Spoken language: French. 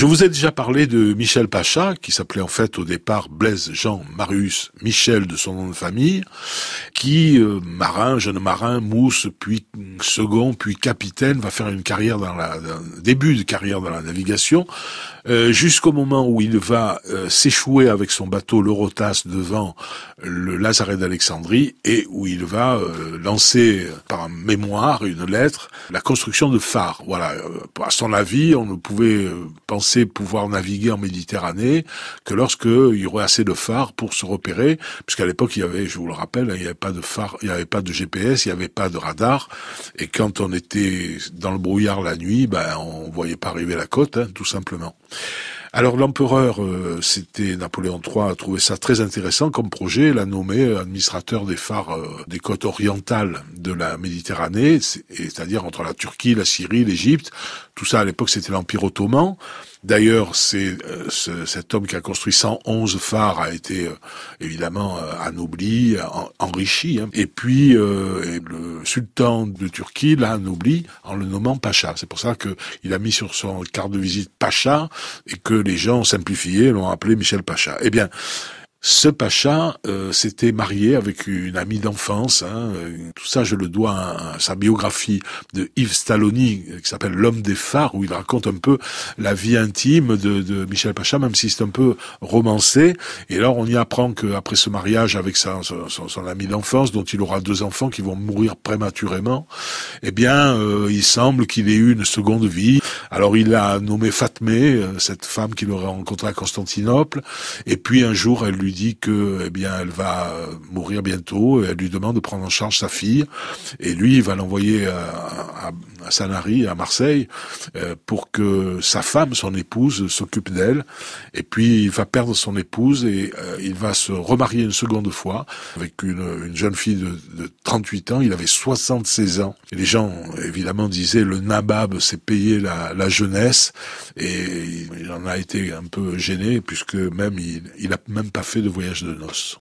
Je vous ai déjà parlé de Michel Pacha, qui s'appelait en fait au départ Blaise Jean Marius Michel de son nom de famille, qui, euh, marin, jeune marin, mousse, puis second, puis capitaine, va faire une carrière dans la, un début de carrière dans la navigation, euh, jusqu'au moment où il va euh, s'échouer avec son bateau l'Eurotas devant le Lazaret d'Alexandrie et où il va euh, lancer par mémoire une lettre la construction de phares. Voilà, à son avis, on ne pouvait penser pouvoir naviguer en Méditerranée que lorsque il y aurait assez de phares pour se repérer, puisqu'à l'époque il y avait, je vous le rappelle, il n'y avait pas de phare, il n'y avait pas de GPS, il n'y avait pas de radar, et quand on était dans le brouillard la nuit, ben on voyait pas arriver la côte, hein, tout simplement. Alors l'empereur, euh, c'était Napoléon III, a trouvé ça très intéressant comme projet, l'a nommé administrateur des phares euh, des côtes orientales de la Méditerranée, c'est-à-dire entre la Turquie, la Syrie, l'Égypte. Tout ça à l'époque c'était l'Empire ottoman. D'ailleurs, c'est euh, cet homme qui a construit 111 phares a été euh, évidemment euh, anobli, enrichi. Hein. Et puis le sultan de Turquie l'a anobli en le nommant Pacha. C'est pour ça qu'il a mis sur son carte de visite Pacha et que les gens ont simplifié, l'ont appelé Michel Pacha. Eh bien, ce pacha euh, s'était marié avec une amie d'enfance. Hein, euh, tout ça, je le dois à, sa biographie de Yves Stalloni, qui s'appelle L'homme des phares, où il raconte un peu la vie intime de, de Michel Pacha, même si c'est un peu romancé. Et alors, on y apprend qu'après ce mariage avec sa, son, son, ami d'enfance, dont il aura deux enfants qui vont mourir prématurément, eh bien, euh, il semble qu'il ait eu une seconde vie. Alors, il a nommé Fatmé, euh, cette femme qu'il aurait rencontrée à Constantinople, et puis un jour, elle lui dit que eh bien elle va mourir bientôt et elle lui demande de prendre en charge sa fille. Et lui il va l'envoyer à, à, Sanary à Marseille euh, pour que sa femme son épouse s'occupe d'elle. Et puis il va perdre son épouse et euh, il va se remarier une seconde fois avec une, une jeune fille de, de, 38 ans. Il avait 76 ans. Et les gens évidemment disaient le nabab s'est payé la, la, jeunesse. Et il en a été un peu gêné puisque même il, il a même pas fait de voyage de noces.